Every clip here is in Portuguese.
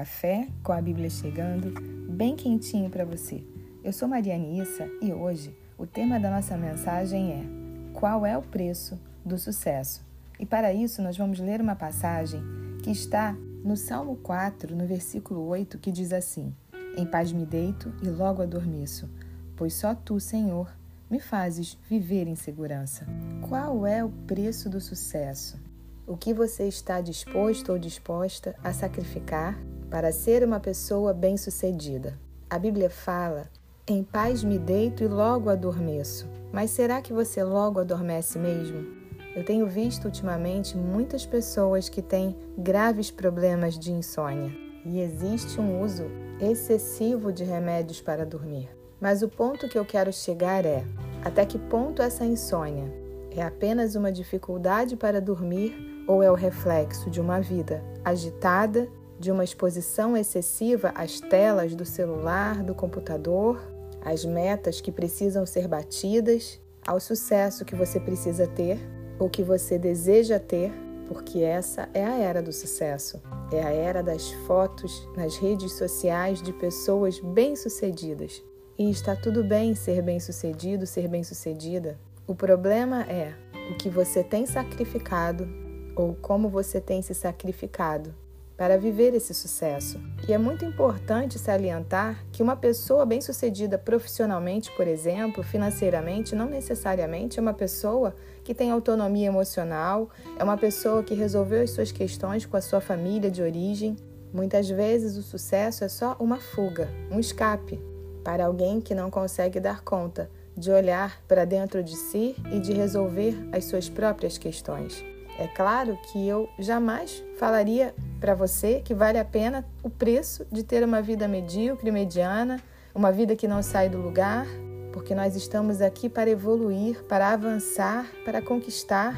café com a Bíblia chegando, bem quentinho para você. Eu sou Mariana Issa e hoje o tema da nossa mensagem é Qual é o preço do sucesso? E para isso nós vamos ler uma passagem que está no Salmo 4, no versículo 8, que diz assim: Em paz me deito e logo adormeço, pois só tu, Senhor, me fazes viver em segurança. Qual é o preço do sucesso? O que você está disposto ou disposta a sacrificar para ser uma pessoa bem-sucedida? A Bíblia fala: Em paz me deito e logo adormeço. Mas será que você logo adormece mesmo? Eu tenho visto ultimamente muitas pessoas que têm graves problemas de insônia e existe um uso excessivo de remédios para dormir. Mas o ponto que eu quero chegar é: até que ponto essa insônia é apenas uma dificuldade para dormir ou é o reflexo de uma vida agitada, de uma exposição excessiva às telas do celular, do computador, às metas que precisam ser batidas, ao sucesso que você precisa ter ou que você deseja ter, porque essa é a era do sucesso. É a era das fotos nas redes sociais de pessoas bem-sucedidas. E está tudo bem ser bem-sucedido, ser bem-sucedida. O problema é o que você tem sacrificado ou como você tem se sacrificado para viver esse sucesso. E é muito importante salientar que uma pessoa bem-sucedida profissionalmente, por exemplo, financeiramente, não necessariamente é uma pessoa que tem autonomia emocional, é uma pessoa que resolveu as suas questões com a sua família de origem. Muitas vezes o sucesso é só uma fuga, um escape para alguém que não consegue dar conta de olhar para dentro de si e de resolver as suas próprias questões. É claro que eu jamais falaria para você que vale a pena o preço de ter uma vida medíocre, mediana, uma vida que não sai do lugar, porque nós estamos aqui para evoluir, para avançar, para conquistar,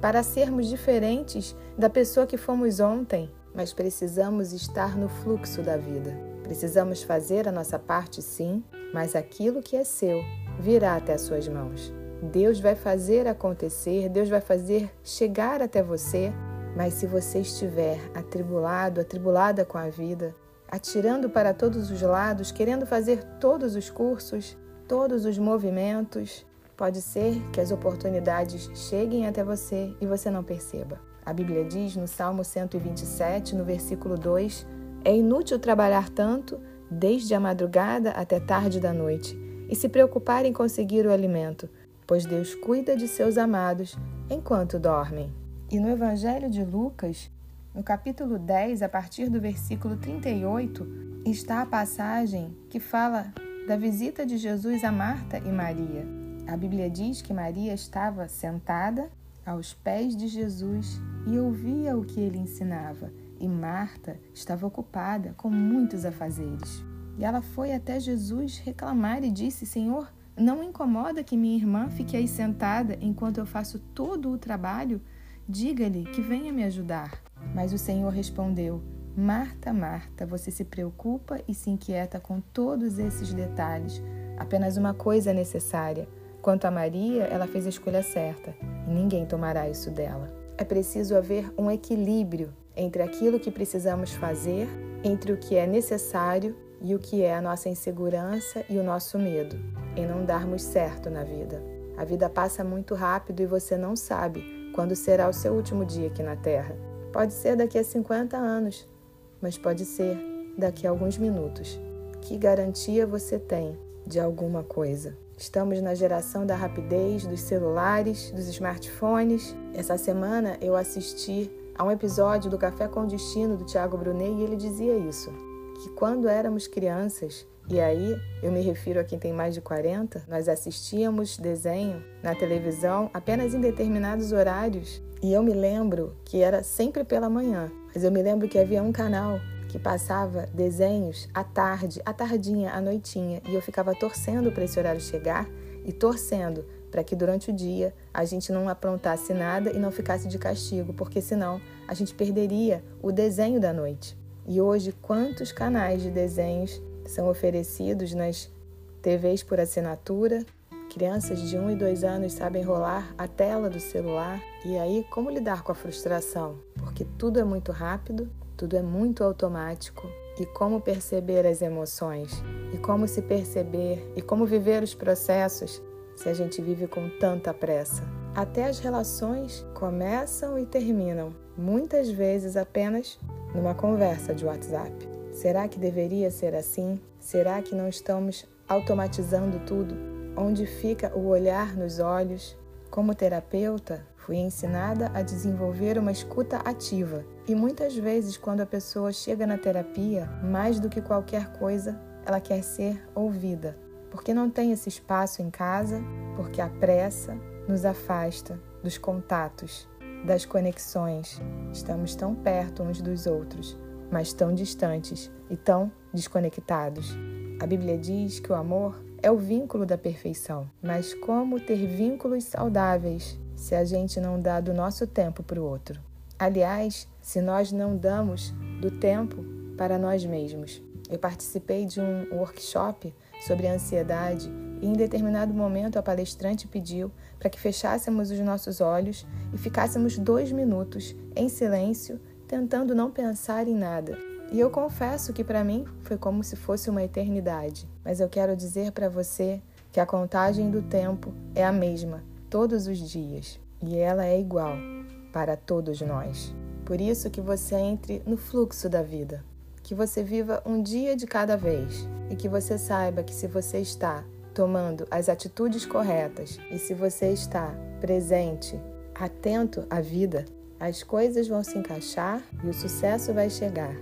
para sermos diferentes da pessoa que fomos ontem, mas precisamos estar no fluxo da vida. Precisamos fazer a nossa parte, sim, mas aquilo que é seu virá até as suas mãos. Deus vai fazer acontecer, Deus vai fazer chegar até você, mas se você estiver atribulado, atribulada com a vida, atirando para todos os lados, querendo fazer todos os cursos, todos os movimentos, pode ser que as oportunidades cheguem até você e você não perceba. A Bíblia diz no Salmo 127, no versículo 2: É inútil trabalhar tanto, desde a madrugada até tarde da noite, e se preocupar em conseguir o alimento, pois Deus cuida de seus amados enquanto dormem. E no Evangelho de Lucas, no capítulo 10, a partir do versículo 38, está a passagem que fala da visita de Jesus a Marta e Maria. A Bíblia diz que Maria estava sentada aos pés de Jesus e ouvia o que ele ensinava, e Marta estava ocupada com muitos afazeres. E ela foi até Jesus reclamar e disse: Senhor, não incomoda que minha irmã fique aí sentada enquanto eu faço todo o trabalho? Diga-lhe que venha me ajudar. Mas o Senhor respondeu: Marta, Marta, você se preocupa e se inquieta com todos esses detalhes. Apenas uma coisa é necessária. Quanto a Maria, ela fez a escolha certa e ninguém tomará isso dela. É preciso haver um equilíbrio entre aquilo que precisamos fazer, entre o que é necessário e o que é a nossa insegurança e o nosso medo em não darmos certo na vida. A vida passa muito rápido e você não sabe quando será o seu último dia aqui na Terra. Pode ser daqui a 50 anos, mas pode ser daqui a alguns minutos. Que garantia você tem de alguma coisa? Estamos na geração da rapidez, dos celulares, dos smartphones. Essa semana eu assisti a um episódio do Café com Destino do Tiago Brunet e ele dizia isso que quando éramos crianças, e aí eu me refiro a quem tem mais de 40, nós assistíamos desenho na televisão apenas em determinados horários. E eu me lembro que era sempre pela manhã, mas eu me lembro que havia um canal que passava desenhos à tarde, à tardinha, à noitinha, e eu ficava torcendo para esse horário chegar e torcendo para que durante o dia a gente não aprontasse nada e não ficasse de castigo, porque senão a gente perderia o desenho da noite. E hoje, quantos canais de desenhos são oferecidos nas TVs por assinatura? Crianças de 1 e 2 anos sabem rolar a tela do celular. E aí, como lidar com a frustração? Porque tudo é muito rápido, tudo é muito automático. E como perceber as emoções? E como se perceber? E como viver os processos se a gente vive com tanta pressa? Até as relações começam e terminam, muitas vezes apenas numa conversa de WhatsApp. Será que deveria ser assim? Será que não estamos automatizando tudo? Onde fica o olhar nos olhos? Como terapeuta, fui ensinada a desenvolver uma escuta ativa. E muitas vezes, quando a pessoa chega na terapia, mais do que qualquer coisa, ela quer ser ouvida. Porque não tem esse espaço em casa, porque a pressa nos afasta dos contatos, das conexões. Estamos tão perto uns dos outros, mas tão distantes e tão desconectados. A Bíblia diz que o amor é o vínculo da perfeição, mas como ter vínculos saudáveis se a gente não dá do nosso tempo para o outro? Aliás, se nós não damos do tempo para nós mesmos. Eu participei de um workshop sobre ansiedade e em determinado momento a palestrante pediu para que fechássemos os nossos olhos e ficássemos dois minutos em silêncio, tentando não pensar em nada. E eu confesso que para mim foi como se fosse uma eternidade, mas eu quero dizer para você que a contagem do tempo é a mesma todos os dias e ela é igual para todos nós. Por isso que você entre no fluxo da vida, que você viva um dia de cada vez e que você saiba que se você está tomando as atitudes corretas e se você está presente, atento à vida, as coisas vão se encaixar e o sucesso vai chegar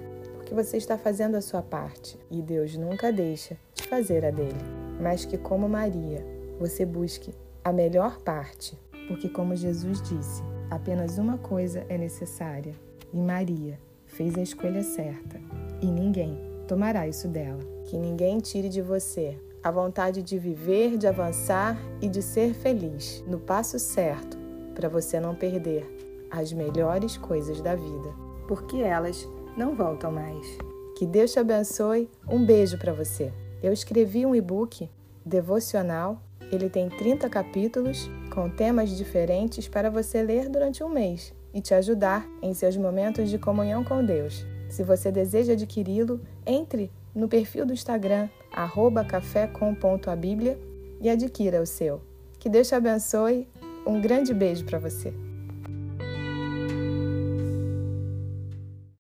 que você está fazendo a sua parte e Deus nunca deixa de fazer a dele. Mas que, como Maria, você busque a melhor parte, porque, como Jesus disse, apenas uma coisa é necessária e Maria fez a escolha certa e ninguém tomará isso dela. Que ninguém tire de você a vontade de viver, de avançar e de ser feliz no passo certo para você não perder as melhores coisas da vida, porque elas não voltam mais. Que Deus te abençoe. Um beijo para você. Eu escrevi um e-book devocional. Ele tem 30 capítulos com temas diferentes para você ler durante um mês e te ajudar em seus momentos de comunhão com Deus. Se você deseja adquiri-lo, entre no perfil do Instagram cafécom.abíblia e adquira o seu. Que Deus te abençoe. Um grande beijo para você.